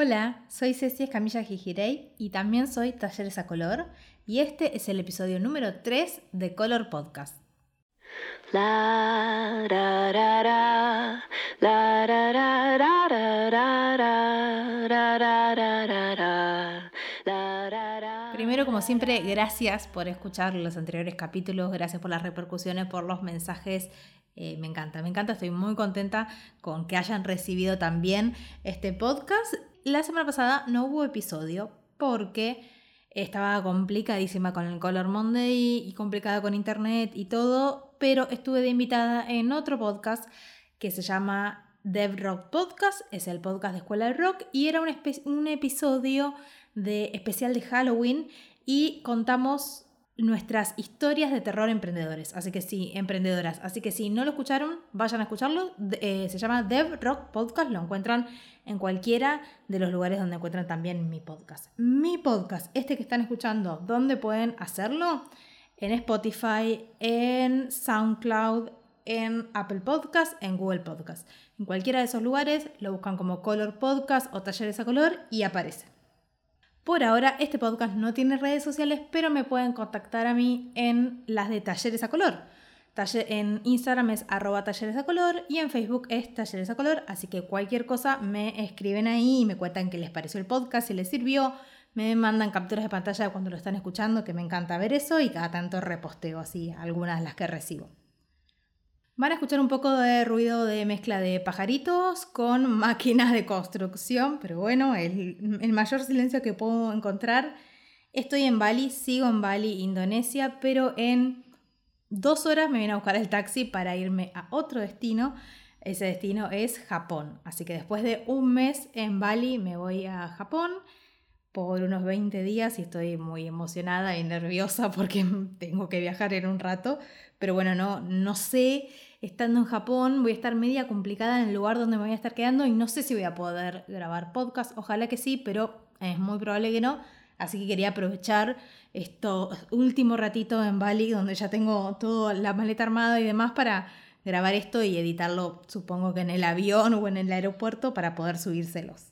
Hola, soy Ceci Escamilla Gijirey y también soy Talleres a Color y este es el episodio número 3 de Color Podcast. Primero, como siempre, gracias por escuchar los anteriores capítulos, gracias por las repercusiones, por los mensajes eh, me encanta, me encanta, estoy muy contenta con que hayan recibido también este podcast. La semana pasada no hubo episodio porque estaba complicadísima con el Color Monday y complicada con internet y todo, pero estuve de invitada en otro podcast que se llama Dev Rock Podcast, es el podcast de Escuela de Rock y era un, un episodio de especial de Halloween y contamos nuestras historias de terror emprendedores. Así que sí, emprendedoras. Así que si no lo escucharon, vayan a escucharlo. Eh, se llama Dev Rock Podcast. Lo encuentran en cualquiera de los lugares donde encuentran también mi podcast. Mi podcast, este que están escuchando, ¿dónde pueden hacerlo? En Spotify, en SoundCloud, en Apple Podcast, en Google Podcast. En cualquiera de esos lugares lo buscan como Color Podcast o Talleres a Color y aparece. Por ahora, este podcast no tiene redes sociales, pero me pueden contactar a mí en las de Talleres a Color. En Instagram es arroba talleres a color y en Facebook es talleres a color, así que cualquier cosa me escriben ahí y me cuentan qué les pareció el podcast, si les sirvió, me mandan capturas de pantalla cuando lo están escuchando, que me encanta ver eso y cada tanto reposteo así algunas de las que recibo. Van a escuchar un poco de ruido de mezcla de pajaritos con máquinas de construcción, pero bueno, el, el, mayor silencio que puedo encontrar. Estoy en Bali, sigo en Bali, Indonesia, pero en dos horas me viene a buscar el taxi para irme a otro destino. Ese destino es Japón. Así que después de un mes en Bali me voy a Japón por unos 20 días y estoy muy emocionada y nerviosa porque tengo que viajar en un rato. Pero bueno, no, no sé estando en Japón voy a estar media complicada en el lugar donde me voy a estar quedando y no sé si voy a poder grabar podcast. Ojalá que sí, pero es muy probable que no. Así que quería aprovechar esto último ratito en Bali, donde ya tengo toda la maleta armada y demás para grabar esto y editarlo, supongo que en el avión o en el aeropuerto para poder subírselos.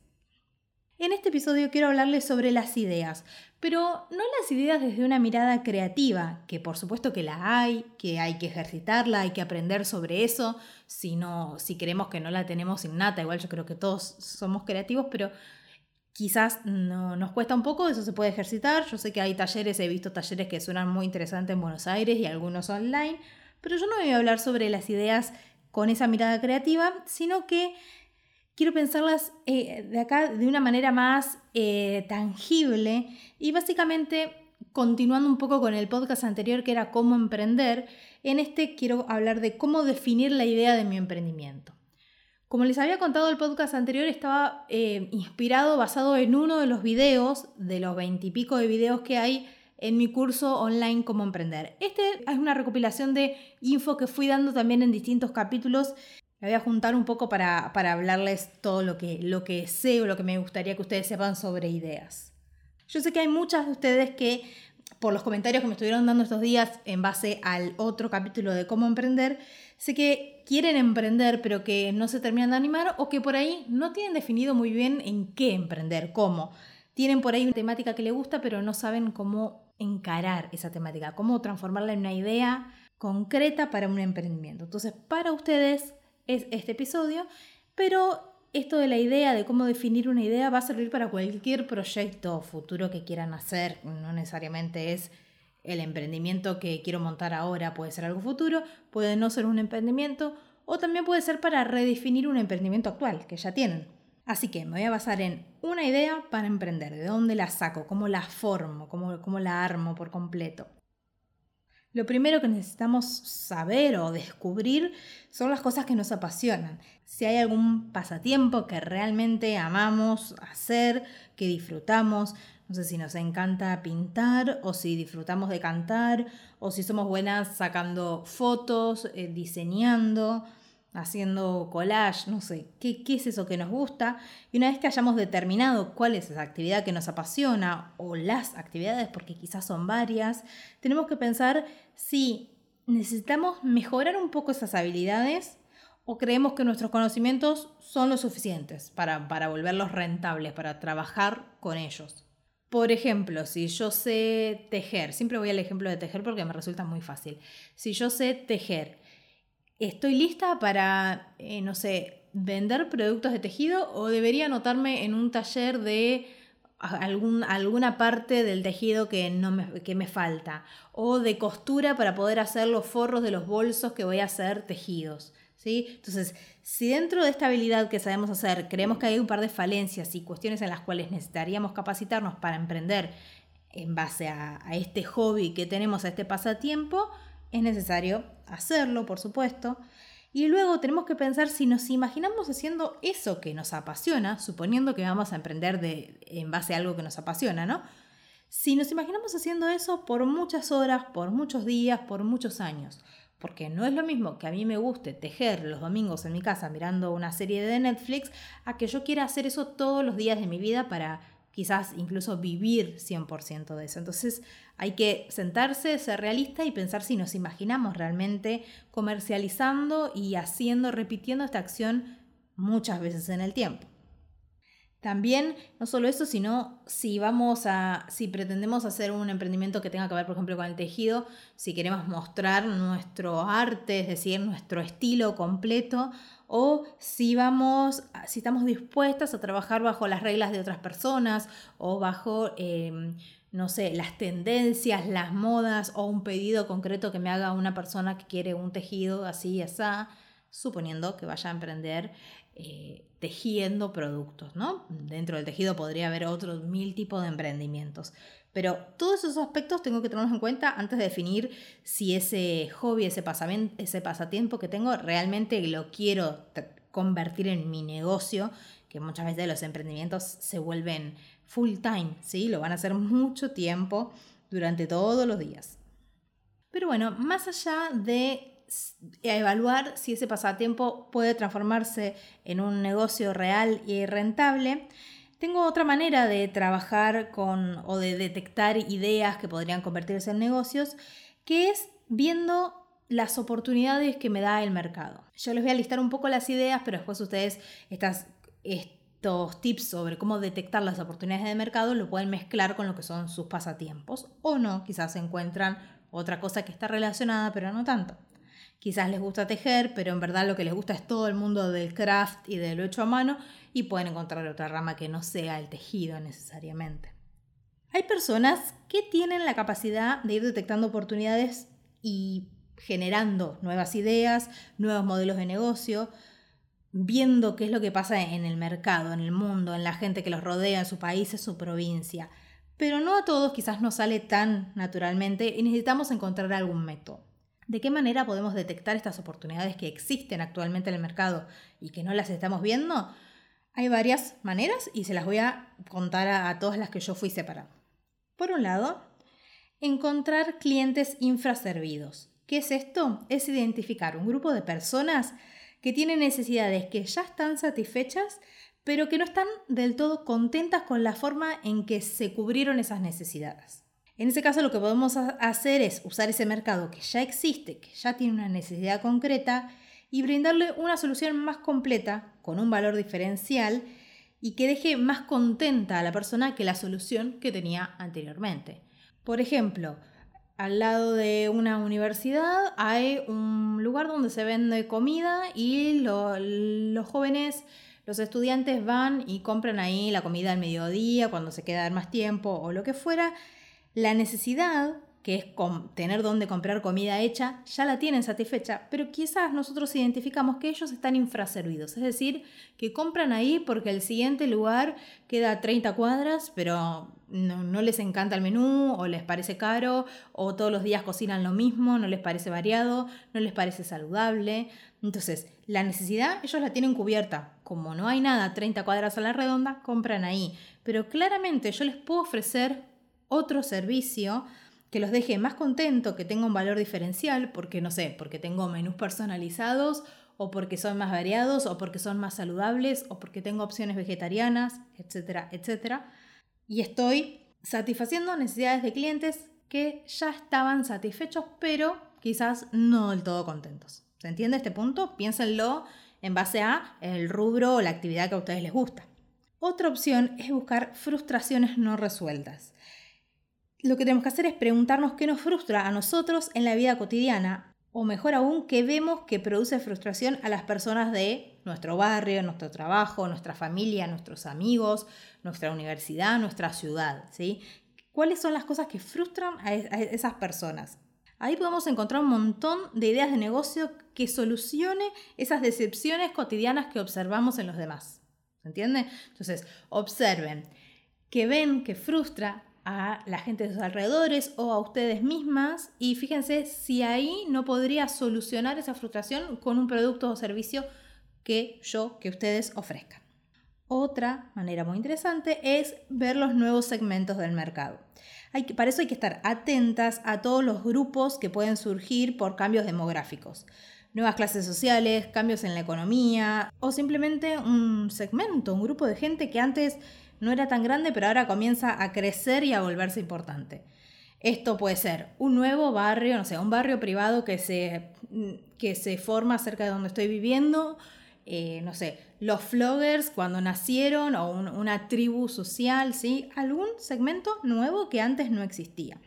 En este episodio quiero hablarles sobre las ideas, pero no las ideas desde una mirada creativa, que por supuesto que la hay, que hay que ejercitarla, hay que aprender sobre eso, si, si creemos que no la tenemos innata, igual yo creo que todos somos creativos, pero quizás no, nos cuesta un poco, eso se puede ejercitar, yo sé que hay talleres, he visto talleres que suenan muy interesantes en Buenos Aires y algunos online, pero yo no voy a hablar sobre las ideas con esa mirada creativa, sino que quiero pensarlas eh, de acá de una manera más eh, tangible y básicamente continuando un poco con el podcast anterior que era cómo emprender, en este quiero hablar de cómo definir la idea de mi emprendimiento. Como les había contado el podcast anterior, estaba eh, inspirado, basado en uno de los videos, de los veintipico de videos que hay en mi curso online Cómo Emprender. Este es una recopilación de info que fui dando también en distintos capítulos me voy a juntar un poco para, hablarles todo lo que, lo que sé o lo que me gustaría que ustedes sepan sobre ideas. Yo sé que hay muchas de ustedes que, por los comentarios que me estuvieron dando estos días en base al otro capítulo de cómo emprender, sé que quieren emprender pero que no se terminan de animar o que por ahí no tienen definido muy bien en qué emprender, cómo. Tienen por ahí una temática que les gusta pero no saben cómo encarar esa temática, cómo transformarla en una idea concreta para un emprendimiento. Entonces, para ustedes es este episodio, pero esto de la idea, de cómo definir una idea, va a servir para cualquier proyecto futuro que quieran hacer. No necesariamente es el emprendimiento que quiero montar ahora, puede ser algo futuro, puede no ser un emprendimiento, o también puede ser para redefinir un emprendimiento actual que ya tienen. Así que me voy a basar en una idea para emprender, de dónde la saco, cómo la formo, cómo, cómo la armo por completo. Lo primero que necesitamos saber o descubrir son las cosas que nos apasionan. Si hay algún pasatiempo que realmente amamos hacer, que disfrutamos, no sé si nos encanta pintar o si disfrutamos de cantar o si somos buenas sacando fotos, eh, diseñando haciendo collage, no sé, ¿qué, ¿qué, es eso que nos gusta. Y una vez que hayamos determinado cuál es esa actividad que nos apasiona o las actividades, porque quizás son varias, tenemos que pensar si necesitamos mejorar un poco esas habilidades o creemos que nuestros conocimientos son lo suficientes para, para volverlos rentables, para trabajar con ellos. Por ejemplo, si yo sé tejer, siempre voy al ejemplo de tejer porque me resulta muy fácil. Si yo sé tejer, ¿estoy lista para, eh, no sé, vender productos de tejido o debería anotarme en un taller de algún, alguna parte del tejido que, no me, que me falta o de costura para poder hacer los forros de los bolsos que voy a hacer tejidos? Entonces, si dentro de esta habilidad que sabemos hacer creemos que hay un par de falencias y cuestiones en las cuales necesitaríamos capacitarnos para emprender en base a este hobby que tenemos, a este pasatiempo, es necesario hacerlo, por supuesto. Y luego tenemos que pensar si nos imaginamos haciendo eso que nos apasiona, suponiendo que vamos a emprender de, en base a algo que nos apasiona, ¿no? Si nos imaginamos haciendo eso por muchas horas, por muchos días, por muchos años, porque no es lo mismo que a mí me guste tejer los domingos en mi casa mirando una serie de Netflix a que yo quiera hacer eso todos los días de mi vida para quizás incluso vivir 100% de eso. Entonces hay que sentarse, ser realista y pensar si nos imaginamos realmente comercializando y haciendo, repitiendo esta acción muchas veces en el tiempo. También, no solo eso, sino si vamos a, si pretendemos hacer un emprendimiento que tenga que ver, por ejemplo, con el tejido, si queremos mostrar nuestro arte, es decir, nuestro estilo completo, o si vamos, si estamos dispuestas a trabajar bajo las reglas de otras personas o bajo, em, no sé, las tendencias, las modas o un pedido concreto que me haga una persona que quiere un tejido así y así, suponiendo que vaya a emprender eh, tejiendo productos, ¿no? Dentro del tejido podría haber otros mil tipos de emprendimientos. Pero todos esos aspectos tengo que tenerlos en cuenta antes de definir si ese hobby, ese, ese pasatiempo que tengo, realmente lo quiero convertir en mi negocio, que muchas veces los emprendimientos se vuelven full time, ¿sí? Lo van a hacer mucho tiempo durante todos los días. Pero bueno, más allá de evaluar si ese pasatiempo puede transformarse en un negocio real y rentable. Tengo otra manera de trabajar con o de detectar ideas que podrían convertirse en negocios, que es viendo las oportunidades que me da el mercado. Yo les voy a listar un poco las ideas, pero después ustedes estas, estos tips sobre cómo detectar las oportunidades de mercado lo pueden mezclar con lo que son sus pasatiempos o no, quizás encuentran otra cosa que está relacionada, pero no tanto. Quizás les gusta tejer, pero en verdad lo que les gusta es todo el mundo del craft y de lo hecho a mano y pueden encontrar otra rama que no sea el tejido necesariamente. Hay personas que tienen la capacidad de ir detectando oportunidades y generando nuevas ideas, nuevos modelos de negocio, viendo qué es lo que pasa en el mercado, en el mundo, en la gente que los rodea, en su país, en su provincia. Pero no a todos quizás nos sale tan naturalmente y necesitamos encontrar algún método. ¿De qué manera podemos detectar estas oportunidades que existen actualmente en el mercado y que no las estamos viendo? Hay varias maneras y se las voy a contar a, todas las que yo fui separando. Por un lado, encontrar clientes infraservidos. ¿Qué es esto? Es identificar un grupo de personas que tienen necesidades que ya están satisfechas, pero que no están del todo contentas con la forma en que se cubrieron esas necesidades. En ese caso lo que podemos hacer es usar ese mercado que ya existe, que ya tiene una necesidad concreta y brindarle una solución más completa, con un valor diferencial y que deje más contenta a la persona que la solución que tenía anteriormente. Por ejemplo, al lado de una universidad hay un lugar donde se vende comida y los jóvenes, los estudiantes van y compran ahí la comida al mediodía, cuando se queda más tiempo o lo que fuera, la necesidad, que es tener donde comprar comida hecha, ya la tienen satisfecha, pero quizás nosotros identificamos que ellos están infraservidos, es decir, que compran ahí porque el siguiente lugar queda a 30 cuadras, pero no, les encanta el menú o les parece caro o todos los días cocinan lo mismo, no les parece variado, no les parece saludable. Entonces, la necesidad ellos la tienen cubierta. Como no hay nada a 30 cuadras a la redonda, compran ahí. Pero claramente yo les puedo ofrecer otro servicio que los deje más contentos, que tenga un valor diferencial, porque no sé, porque tengo menús personalizados o porque son más variados o porque son más saludables o porque tengo opciones vegetarianas, etcétera, etcétera. Y estoy satisfaciendo necesidades de clientes que ya estaban satisfechos, pero quizás no del todo contentos. ¿Se entiende este punto? Piénsenlo en base a el rubro o la actividad que a ustedes les gusta. Otra opción es buscar frustraciones no resueltas. Lo que tenemos que hacer es preguntarnos qué nos frustra a nosotros en la vida cotidiana, o mejor aún, qué vemos que produce frustración a las personas de nuestro barrio, nuestro trabajo, nuestra familia, nuestros amigos, nuestra universidad, nuestra ciudad. ¿sí? ¿Cuáles son las cosas que frustran a esas personas? Ahí podemos encontrar un montón de ideas de negocio que solucione esas decepciones cotidianas que observamos en los demás. ¿Se entiende? Entonces, observen que ven que frustra a la gente de sus alrededores o a ustedes mismas y fíjense si ahí no podría solucionar esa frustración con un producto o servicio que yo, que ustedes ofrezcan. Otra manera muy interesante es ver los nuevos segmentos del mercado. Hay para eso hay que estar atentas a todos los grupos que pueden surgir por cambios demográficos, nuevas clases sociales, cambios en la economía o simplemente un segmento, un grupo de gente que antes no era tan grande pero ahora comienza a crecer y a volverse importante. Esto puede ser un nuevo barrio, no sé, un barrio privado que se, que se forma cerca de donde estoy viviendo, eh, no sé, los floggers cuando nacieron o una tribu social, ¿sí? Algún segmento nuevo que antes no existía.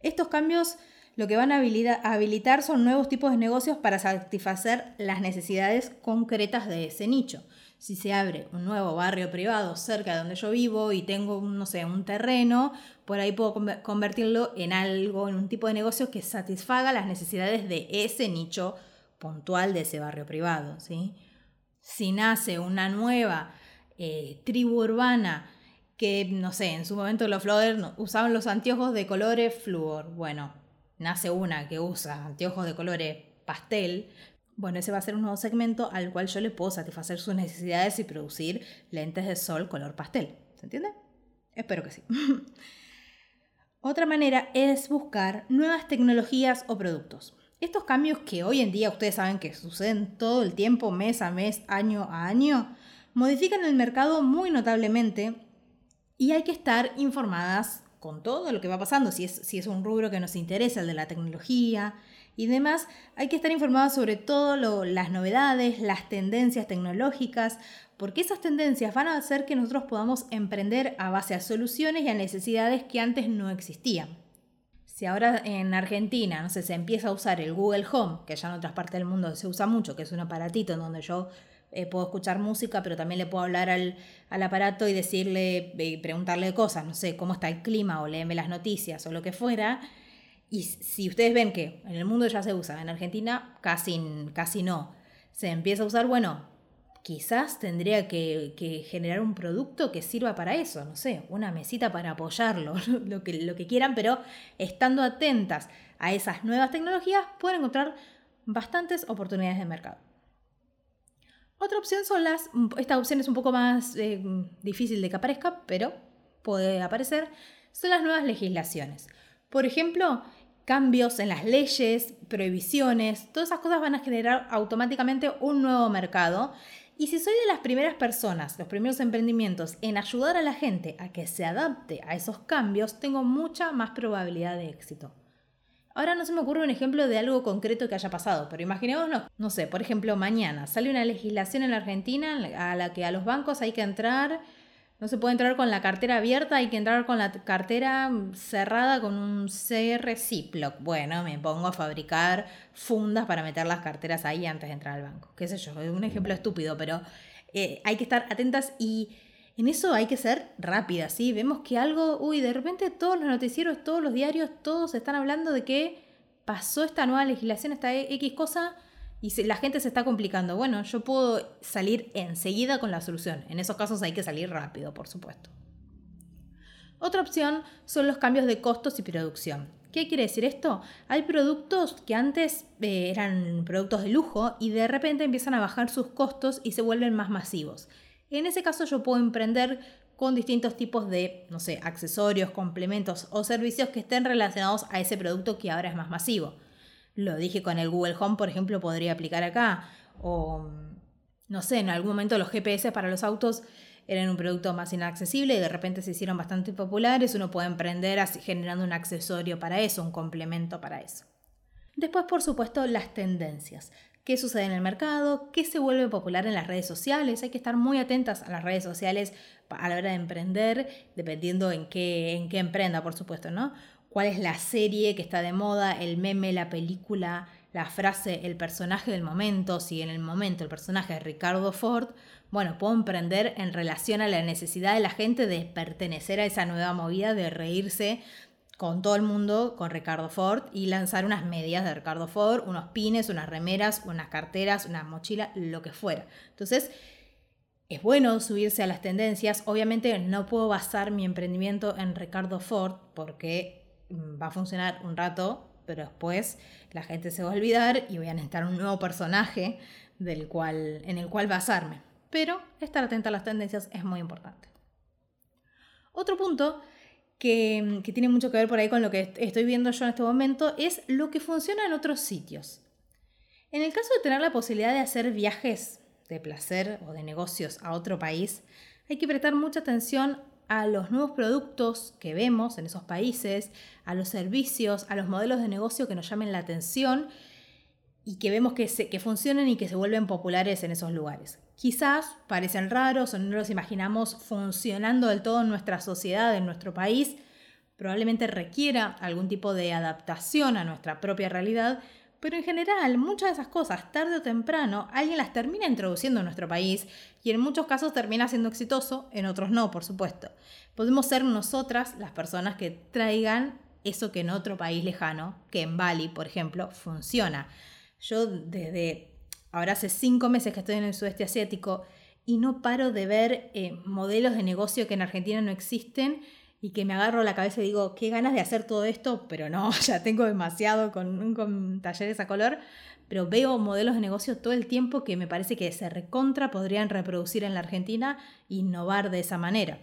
Estos cambios lo que van a habilitar son nuevos tipos de negocios para satisfacer las necesidades concretas de ese nicho. Si se abre un nuevo barrio privado cerca de donde yo vivo y tengo, no sé, un terreno, por ahí puedo convertirlo en algo, en un tipo de negocio que satisfaga las necesidades de ese nicho puntual de ese barrio privado. ¿sí? Si nace una nueva eh, tribu urbana que, no sé, en su momento los floggers usaban los anteojos de colores flúor. Bueno, nace una que usa anteojos de colores pastel. Bueno, ese va a ser un nuevo segmento al cual yo le puedo satisfacer sus necesidades y producir lentes de sol color pastel. ¿Se entiende? Espero que sí. Otra manera es buscar nuevas tecnologías o productos. Estos cambios que hoy en día ustedes saben que suceden todo el tiempo, mes a mes, año a año, modifican el mercado muy notablemente y hay que estar informadas con todo lo que va pasando, si es, si es un rubro que nos interesa, el de la tecnología y demás, hay que estar informadas sobre todo las novedades, las tendencias tecnológicas, porque esas tendencias van a hacer que nosotros podamos emprender a base a soluciones y a necesidades que antes no existían. Si ahora en Argentina, no sé, se empieza a usar el Google Home, que ya en otras partes del mundo se usa mucho, que es un aparatito en donde yo eh, puedo escuchar música, pero también le puedo hablar al, aparato y decirle, y preguntarle cosas, no sé, cómo está el clima o léeme las noticias o lo que fuera. Y si ustedes ven que en el mundo ya se usa, en Argentina casi, casi no, se empieza a usar, bueno, quizás tendría que, generar un producto que sirva para eso, no sé, una mesita para apoyarlo, lo que, lo que quieran, pero estando atentas a esas nuevas tecnologías pueden encontrar bastantes oportunidades de mercado. Otra opción son las, esta opción es un poco más eh, difícil de que aparezca, pero puede aparecer, son las nuevas legislaciones. Por ejemplo, cambios en las leyes, prohibiciones, todas esas cosas van a generar automáticamente un nuevo mercado y si soy de las primeras personas, los primeros emprendimientos en ayudar a la gente a que se adapte a esos cambios, tengo mucha más probabilidad de éxito. Ahora no se me ocurre un ejemplo de algo concreto que haya pasado, pero imaginémonos, no sé, por ejemplo, mañana sale una legislación en Argentina a la que a los bancos hay que entrar no se puede entrar con la cartera abierta, hay que entrar con la cartera cerrada con un CR Ziploc. Bueno, me pongo a fabricar fundas para meter las carteras ahí antes de entrar al banco. Qué sé yo, es un ejemplo estúpido, pero eh, hay que estar atentas y en eso hay que ser rápidas, ¿sí? Vemos que algo, uy, de repente todos los noticieros, todos los diarios, todos están hablando de que pasó esta nueva legislación, esta X cosa y la gente se está complicando. Bueno, yo puedo salir enseguida con la solución. En esos casos hay que salir rápido, por supuesto. Otra opción son los cambios de costos y producción. ¿Qué quiere decir esto? Hay productos que antes eh, eran productos de lujo y de repente empiezan a bajar sus costos y se vuelven más masivos. En ese caso yo puedo emprender con distintos tipos de, no sé, accesorios, complementos o servicios que estén relacionados a ese producto que ahora es más masivo. Lo dije con el Google Home, por ejemplo, podría aplicar acá. O, no sé, en algún momento los GPS para los autos eran un producto más inaccesible y de repente se hicieron bastante populares. Uno puede emprender así, generando un accesorio para eso, un complemento para eso. Después, por supuesto, las tendencias. qué sucede en el mercado, qué se vuelve popular en las redes sociales. Hay que estar muy atentas a las redes sociales a la hora de emprender, dependiendo en qué, en qué emprenda, por supuesto, ¿no? Cuál es la serie que está de moda, el meme, la película, la frase, el personaje del momento. Si en el momento el personaje es Ricardo Ford, bueno, puedo emprender en relación a la necesidad de la gente de pertenecer a esa nueva movida, de reírse con todo el mundo, con Ricardo Ford, y lanzar unas medias de Ricardo Ford, unos pines, unas remeras, unas carteras, una mochila, lo que fuera. Entonces, es bueno subirse a las tendencias. Obviamente no puedo basar mi emprendimiento en Ricardo Ford porque va a funcionar un rato, pero después la gente se va a olvidar y voy a necesitar un nuevo personaje del cual, en el cual basarme. Pero estar atenta a las tendencias es muy importante. Otro punto que, tiene mucho que ver por ahí con lo que estoy viendo yo en este momento, es lo que funciona en otros sitios. En el caso de tener la posibilidad de hacer viajes de placer o de negocios a otro país, hay que prestar mucha atención a los nuevos productos que vemos en esos países, a los servicios, a los modelos de negocio que nos llamen la atención y que vemos que, que funcionen y que se vuelven populares en esos lugares. Quizás parecen raros o no los imaginamos funcionando del todo en nuestra sociedad, en nuestro país. Probablemente requiera algún tipo de adaptación a nuestra propia realidad, pero en general muchas de esas cosas, tarde o temprano, alguien las termina introduciendo en nuestro país y en muchos casos termina siendo exitoso, en otros no, por supuesto. Podemos ser nosotras las personas que traigan eso que en otro país lejano, que en Bali, por ejemplo, funciona. Yo desde Ahora hace cinco meses que estoy en el sudeste asiático y no paro de ver eh, modelos de negocio que en Argentina no existen y que me agarro la cabeza y digo, qué ganas de hacer todo esto, pero no, ya tengo demasiado con, con talleres a color, pero veo modelos de negocio todo el tiempo que me parece que se recontra podrían reproducir en la Argentina innovar de esa manera.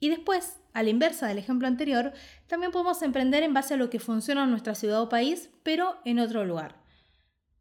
Y después, a la inversa del ejemplo anterior, también podemos emprender en base a lo que funciona en nuestra ciudad o país, pero en otro lugar.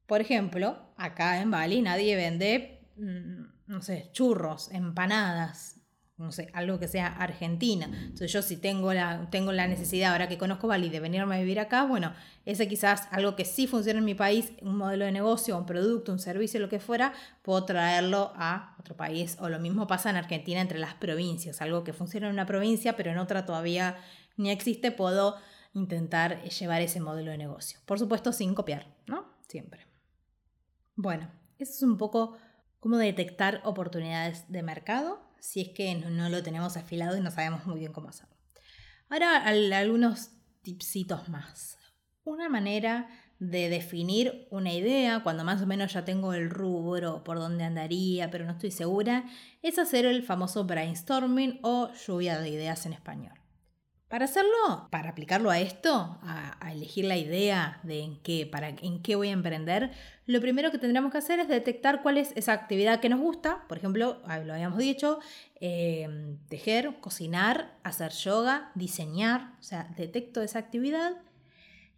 Por ejemplo, acá en Bali nadie vende, mm, no sé, churros, empanadas, no sé, algo que sea argentina. Entonces yo si tengo la, tengo la necesidad, ahora que conozco Bali, de venirme a vivir acá, bueno, ese quizás algo que sí funciona en mi país, un modelo de negocio, un producto, un servicio, lo que fuera, puedo traerlo a otro país. O lo mismo pasa en Argentina entre las provincias, algo que funciona en una provincia, pero en otra todavía ni existe, puedo intentar llevar ese modelo de negocio. Por supuesto, sin copiar, ¿no? Siempre. Bueno, eso es un poco cómo detectar oportunidades de mercado si es que no, lo tenemos afilado y no sabemos muy bien cómo hacerlo. Ahora algunos tipsitos más. Una manera de definir una idea, cuando más o menos ya tengo el rubro por donde andaría, pero no estoy segura, es hacer el famoso brainstorming o lluvia de ideas en español. Para hacerlo, para aplicarlo a esto, a, elegir la idea de en qué, para, en qué voy a emprender, lo primero que tendríamos que hacer es detectar cuál es esa actividad que nos gusta. Por ejemplo, lo habíamos dicho, em, tejer, cocinar, hacer yoga, diseñar. O sea, detecto esa actividad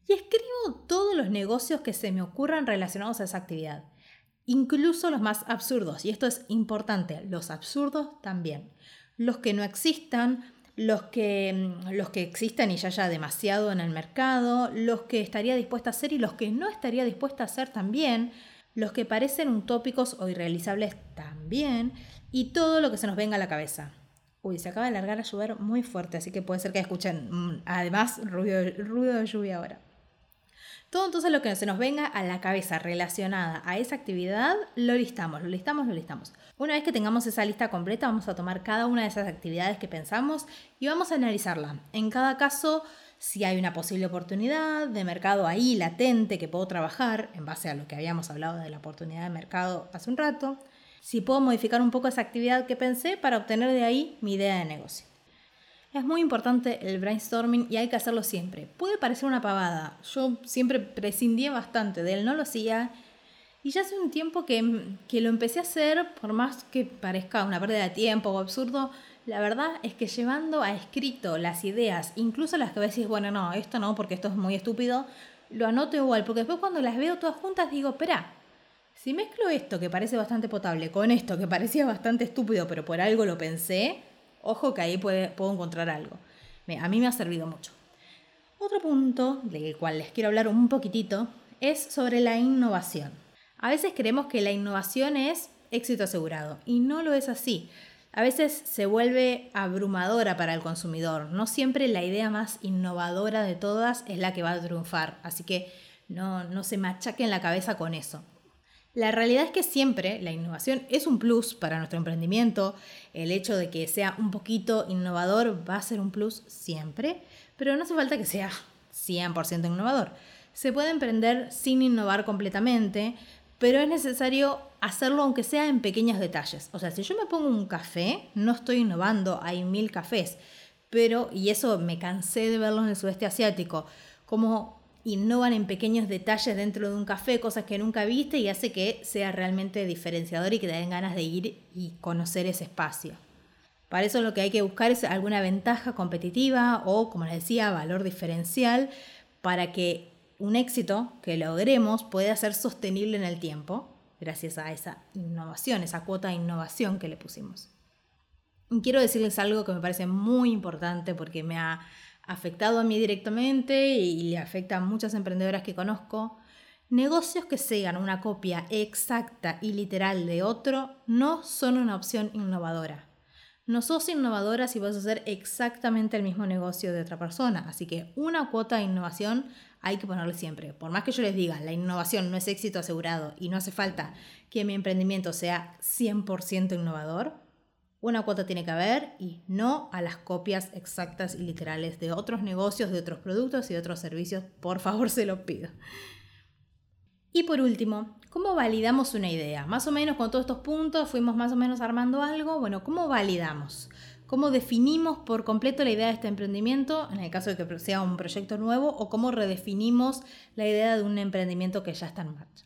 y escribo todos los negocios que se me ocurran relacionados a esa actividad. Incluso los más absurdos. Y esto es importante, los absurdos también. Los que no existan, los que, mm, los que existen y ya haya demasiado en el mercado, los que estaría dispuesta a hacer y los que no estaría dispuesta a hacer también, los que parecen utópicos o irrealizables también, y todo lo que se nos venga a la cabeza. Uy, se acaba de largar a llover muy fuerte, así que puede ser que escuchen mm, además ruido, ruido de lluvia ahora. Todo entonces lo que se nos venga a la cabeza relacionada a esa actividad, lo listamos, lo listamos, lo listamos. Una vez que tengamos esa lista completa, vamos a tomar cada una de esas actividades que pensamos y vamos a analizarla. En cada caso, si hay una posible oportunidad de mercado ahí latente que puedo trabajar en base a lo que habíamos hablado de la oportunidad de mercado hace un rato, si puedo modificar un poco esa actividad que pensé para obtener de ahí mi idea de negocio. Es muy importante el brainstorming y hay que hacerlo siempre. Puede parecer una pavada. Yo siempre prescindía bastante de él, no lo hacía. Y ya hace un tiempo que, que lo empecé a hacer, por más que parezca una pérdida de tiempo o absurdo, la verdad es que llevando a escrito las ideas, incluso las que decís, bueno, no, esto no, porque esto es muy estúpido, lo anoto igual, porque después cuando las veo todas juntas digo, espera, si mezclo esto que parece bastante potable con esto que parecía bastante estúpido, pero por algo lo pensé, Ojo que ahí puedo encontrar algo. A mí me ha servido mucho. Otro punto del cual les quiero hablar un poquitito es sobre la innovación. A veces creemos que la innovación es éxito asegurado y no lo es así. A veces se vuelve abrumadora para el consumidor. No siempre la idea más innovadora de todas es la que va a triunfar. Así que no, no se machaquen la cabeza con eso. La realidad es que siempre la innovación es un plus para nuestro emprendimiento. El hecho de que sea un poquito innovador va a ser un plus siempre, pero no hace falta que sea 100% innovador. Se puede emprender sin innovar completamente, pero es necesario hacerlo aunque sea en pequeños detalles. O sea, si yo me pongo un café, no estoy innovando, hay mil cafés, pero, y eso me cansé de verlo en el sudeste asiático, como innovan en pequeños detalles dentro de un café, cosas que nunca viste y hace que sea realmente diferenciador y que te den ganas de ir y conocer ese espacio. Para eso lo que hay que buscar es alguna ventaja competitiva o, como les decía, valor diferencial para que un éxito que logremos pueda ser sostenible en el tiempo gracias a esa innovación, esa cuota de innovación que le pusimos. Quiero decirles algo que me parece muy importante porque me ha afectado a mí directamente y le afecta a muchas emprendedoras que conozco. Negocios que sean una copia exacta y literal de otro no son una opción innovadora. No sos innovadora si vas a hacer exactamente el mismo negocio de otra persona. Así que una cuota de innovación hay que ponerle siempre. Por más que yo les diga, la innovación no es éxito asegurado y no hace falta que mi emprendimiento sea 100% innovador, una cuota tiene que haber y no a las copias exactas y literales de otros negocios, de otros productos y de otros servicios. Por favor, se lo pido. Y por último, ¿cómo validamos una idea? Más o menos con todos estos puntos fuimos más o menos armando algo. Bueno, ¿cómo validamos? Cómo definimos por completo la idea de este emprendimiento, en el caso de que sea un proyecto nuevo, o cómo redefinimos la idea de un emprendimiento que ya está en marcha.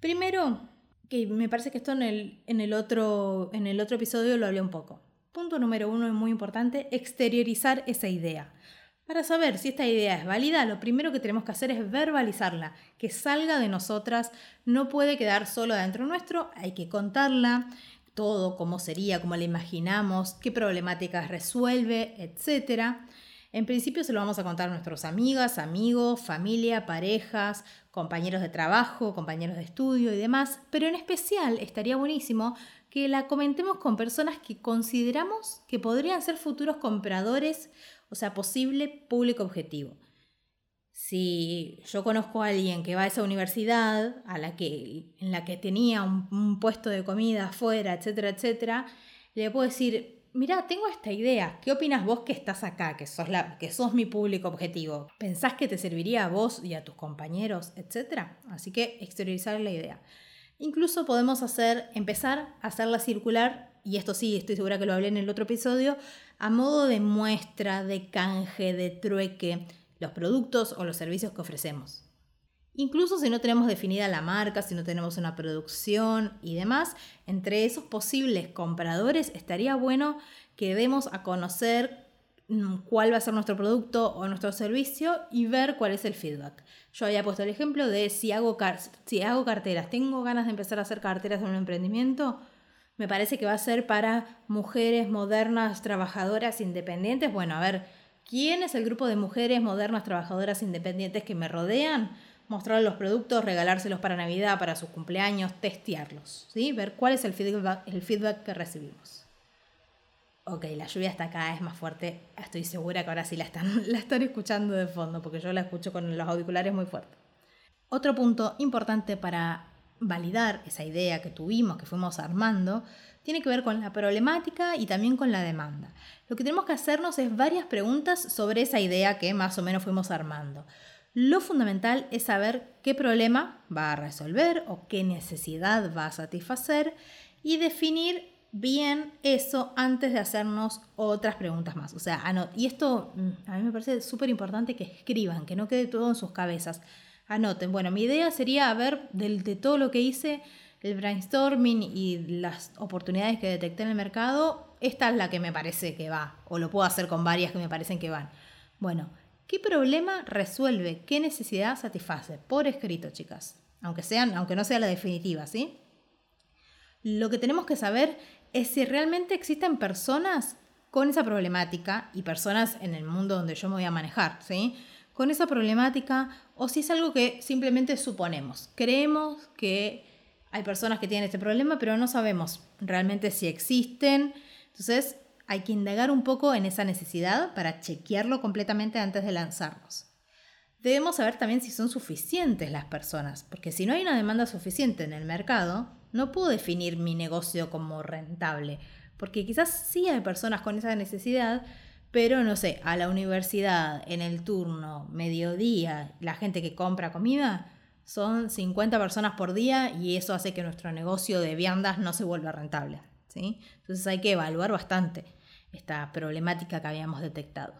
Primero, que me parece que esto en el, otro, en el otro episodio lo hablé un poco. Punto número uno es muy importante, exteriorizar esa idea. Para saber si esta idea es válida, lo primero que tenemos que hacer es verbalizarla, que salga de nosotras, no puede quedar solo dentro nuestro, hay que contarla, todo, cómo sería, cómo la imaginamos, qué problemáticas resuelve, etc. En principio se lo vamos a contar a nuestros amigas, amigos, familia, parejas, compañeros de trabajo, compañeros de estudio y demás, pero en especial estaría buenísimo que la comentemos con personas que consideramos que podrían ser futuros compradores, o sea, posible público objetivo si yo conozco a alguien que va a esa universidad, a la que, en la que tenía un, puesto de comida afuera, etcétera, etcétera, le puedo decir, mira, tengo esta idea, ¿qué opinas vos que estás acá, que sos, la, que sos mi público objetivo? ¿Pensás que te serviría a vos y a tus compañeros, etcétera? Así que exteriorizar la idea. Incluso podemos hacer, empezar a hacerla circular, y esto sí, estoy segura que lo hablé en el otro episodio, a modo de muestra, de canje, de trueque los productos o los servicios que ofrecemos. Incluso si no tenemos definida la marca, si no tenemos una producción y demás, entre esos posibles compradores estaría bueno que demos a conocer mm, cuál va a ser nuestro producto o nuestro servicio y ver cuál es el feedback. Yo había puesto el ejemplo de si hago, si hago carteras, tengo ganas de empezar a hacer carteras en un emprendimiento, me parece que va a ser para mujeres modernas, trabajadoras, independientes. Bueno, a ver, ¿Quién es el grupo de mujeres modernas trabajadoras independientes que me rodean? Mostrar los productos, regalárselos para Navidad, para sus cumpleaños, testearlos, ¿sí? Ver cuál es el feedback, el feedback que recibimos. Ok, la lluvia está cada vez más fuerte. Estoy segura que ahora sí la están, la están escuchando de fondo, porque yo la escucho con los auriculares muy fuerte. Otro punto importante para validar esa idea que tuvimos, que fuimos armando, tiene que ver con la problemática y también con la demanda. Lo que tenemos que hacernos es varias preguntas sobre esa idea que más o menos fuimos armando. Lo fundamental es saber qué problema va a resolver o qué necesidad va a satisfacer y definir bien eso antes de hacernos otras preguntas más. O sea, y esto mm, a mí me parece súper importante que escriban, que no quede todo en sus cabezas. Anoten, bueno, mi idea sería ver de todo lo que hice, el brainstorming y las oportunidades que detecté en el mercado, esta es la que me parece que va, o lo puedo hacer con varias que me parecen que van. Bueno, ¿qué problema resuelve? ¿Qué necesidad satisface? Por escrito, chicas. Aunque, sean, aunque no sea la definitiva, ¿sí? Lo que tenemos que saber es si realmente existen personas con esa problemática y personas en el mundo donde yo me voy a manejar, ¿sí? Con esa problemática o si es algo que simplemente suponemos. Creemos que hay personas que tienen este problema, pero no sabemos realmente si existen. Entonces, hay que indagar un poco en esa necesidad para chequearlo completamente antes de lanzarnos. Debemos saber también si son suficientes las personas, porque si no hay una demanda suficiente en el mercado, no puedo definir mi negocio como rentable, porque quizás sí hay personas con esa necesidad, pero no sé, a la universidad, en el turno, mediodía, la gente que compra comida, son 50 personas por día y eso hace que nuestro negocio de viandas no se vuelva rentable. Entonces hay que evaluar bastante esta problemática que habíamos detectado.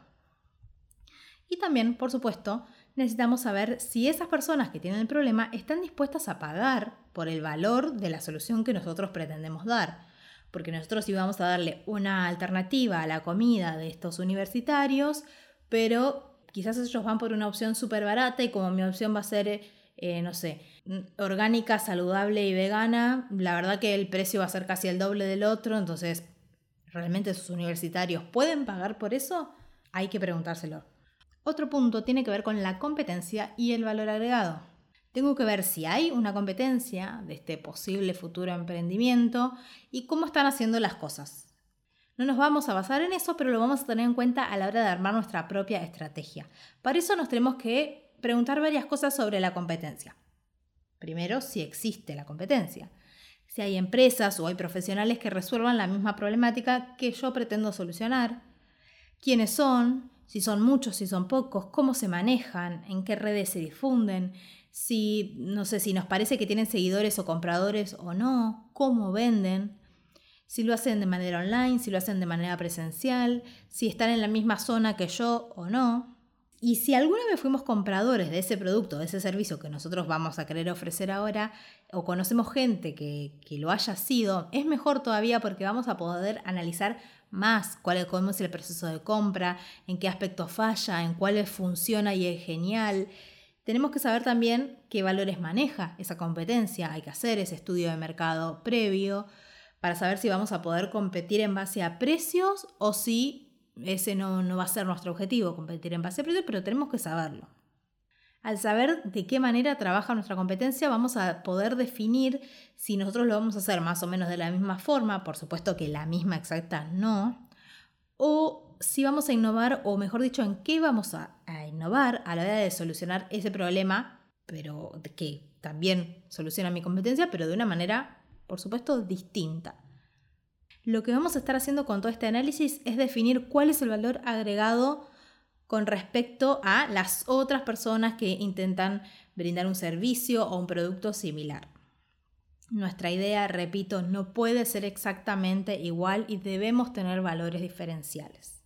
Y también, por supuesto, necesitamos saber si esas personas que tienen el problema están dispuestas a pagar por el valor de la solución que nosotros pretendemos dar. Porque nosotros íbamos a darle una alternativa a la comida de estos universitarios, pero quizás ellos van por una opción súper barata y como mi opción va a ser eh, no sé, orgánica, saludable y vegana, la verdad que el precio va a ser casi el doble del otro, entonces, ¿realmente sus universitarios pueden pagar por eso? Hay que preguntárselo. Otro punto tiene que ver con la competencia y el valor agregado. Tengo que ver si hay una competencia de este posible futuro emprendimiento y cómo están haciendo las cosas. No nos vamos a basar en eso, pero lo vamos a tener en cuenta a la hora de armar nuestra propia estrategia. Para eso nos tenemos que preguntar varias cosas sobre la competencia. Primero, si existe la competencia. Si hay empresas o hay profesionales que resuelvan la misma problemática que yo pretendo solucionar. ¿Quiénes son? Si son muchos, si son pocos, cómo se manejan, en qué redes se difunden, si no sé si nos parece que tienen seguidores o compradores o no, cómo venden, si lo hacen de manera online, si lo hacen de manera presencial, si están en la misma zona que yo o no. Y si alguna vez fuimos compradores de ese producto, de ese servicio que nosotros vamos a querer ofrecer ahora, o conocemos gente que, lo haya sido, es mejor todavía porque vamos a poder analizar más cuál es, cómo es el proceso de compra, en qué aspectos falla, en cuáles funciona y es genial. Tenemos que saber también qué valores maneja esa competencia. Hay que hacer ese estudio de mercado previo para saber si vamos a poder competir en base a precios o si ese no, va a ser nuestro objetivo, competir en base a precios, pero tenemos que saberlo. Al saber de qué manera trabaja nuestra competencia, vamos a poder definir si nosotros lo vamos a hacer más o menos de la misma forma, por supuesto que la misma exacta no, o si vamos a innovar, o mejor dicho, en qué vamos a, a innovar a la hora de solucionar ese problema, pero que también soluciona mi competencia, pero de una manera, por supuesto, distinta. Lo que vamos a estar haciendo con todo este análisis es definir cuál es el valor agregado con respecto a las otras personas que intentan brindar un servicio o un producto similar. Nuestra idea, repito, no puede ser exactamente igual y debemos tener valores diferenciales.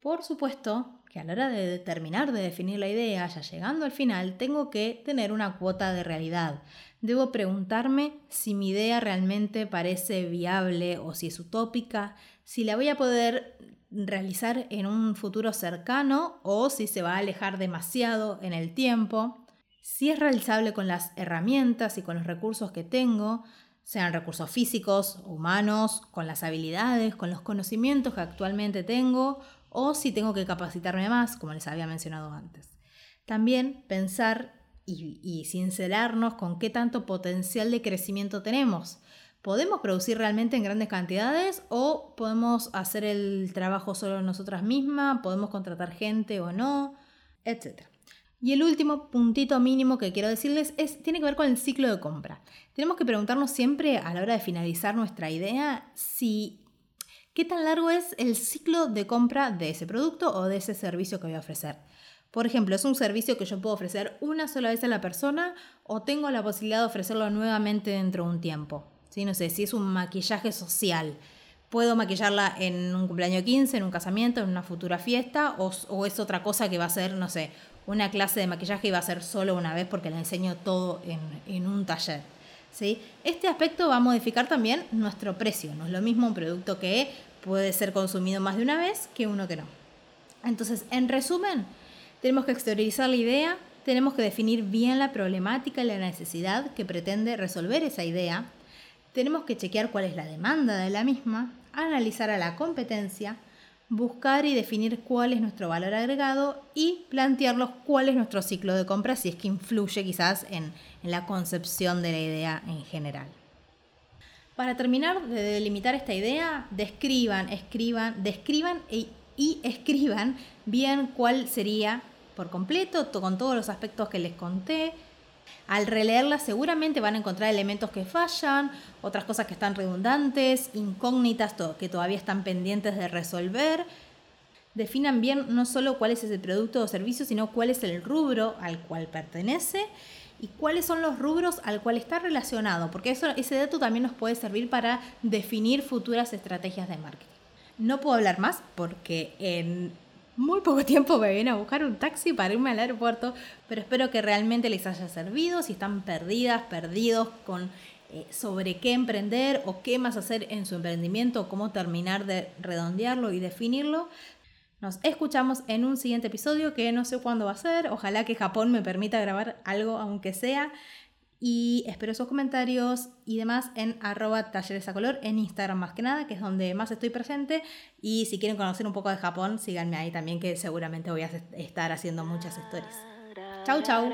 Por supuesto que a la hora de terminar de definir la idea, ya llegando al final, tengo que tener una cuota de realidad, Debo preguntarme si mi idea realmente parece viable o si es utópica, si la voy a poder realizar en un futuro cercano o si se va a alejar demasiado en el tiempo, si es realizable con las herramientas y con los recursos que tengo, sean recursos físicos, humanos, con las habilidades, con los conocimientos que actualmente tengo o si tengo que capacitarme más, como les había mencionado antes. También pensar y, sincerarnos con qué tanto potencial de crecimiento tenemos. ¿Podemos producir realmente en grandes cantidades o podemos hacer el trabajo solo nosotras mismas? ¿Podemos contratar gente o no? Etcétera. Y el último puntito mínimo que quiero decirles es, tiene que ver con el ciclo de compra. Tenemos que preguntarnos siempre a la hora de finalizar nuestra idea si qué tan largo es el ciclo de compra de ese producto o de ese servicio que voy a ofrecer. Por ejemplo, ¿es un servicio que yo puedo ofrecer una sola vez a la persona o tengo la posibilidad de ofrecerlo nuevamente dentro de un tiempo? ¿Sí? No sé, si es un maquillaje social, ¿puedo maquillarla en un cumpleaños 15, en un casamiento, en una futura fiesta? O, es otra cosa que va a ser, no sé, una clase de maquillaje y va a ser solo una vez porque la enseño todo en, un taller? ¿Sí? Este aspecto va a modificar también nuestro precio. No es lo mismo un producto que puede ser consumido más de una vez que uno que no. Entonces, en resumen, tenemos que exteriorizar la idea, tenemos que definir bien la problemática y la necesidad que pretende resolver esa idea, tenemos que chequear cuál es la demanda de la misma, analizar a la competencia, buscar y definir cuál es nuestro valor agregado y plantearlos cuál es nuestro ciclo de compra si es que influye quizás en, la concepción de la idea en general. Para terminar de delimitar esta idea, describan, escriban, describan e, y escriban bien cuál sería por completo, con todos los aspectos que les conté, al releerla seguramente van a encontrar elementos que fallan, otras cosas que están redundantes, incógnitas que todavía están pendientes de resolver. Definan bien no solo cuál es ese producto o servicio, sino cuál es el rubro al cual pertenece y cuáles son los rubros al cual está relacionado, porque eso, ese dato también nos puede servir para definir futuras estrategias de marketing. No puedo hablar más porque en muy poco tiempo me viene a buscar un taxi para irme al aeropuerto, pero espero que realmente les haya servido. Si están perdidas, perdidos con eh, sobre qué emprender o qué más hacer en su emprendimiento, cómo terminar de redondearlo y definirlo. Nos escuchamos en un siguiente episodio que no sé cuándo va a ser. Ojalá que Japón me permita grabar algo, aunque sea y espero sus comentarios y demás en arroba talleres a color en Instagram más que nada, que es donde más estoy presente. Y si quieren conocer un poco de Japón, síganme ahí también, que seguramente voy a estar haciendo muchas stories. Chau, chau.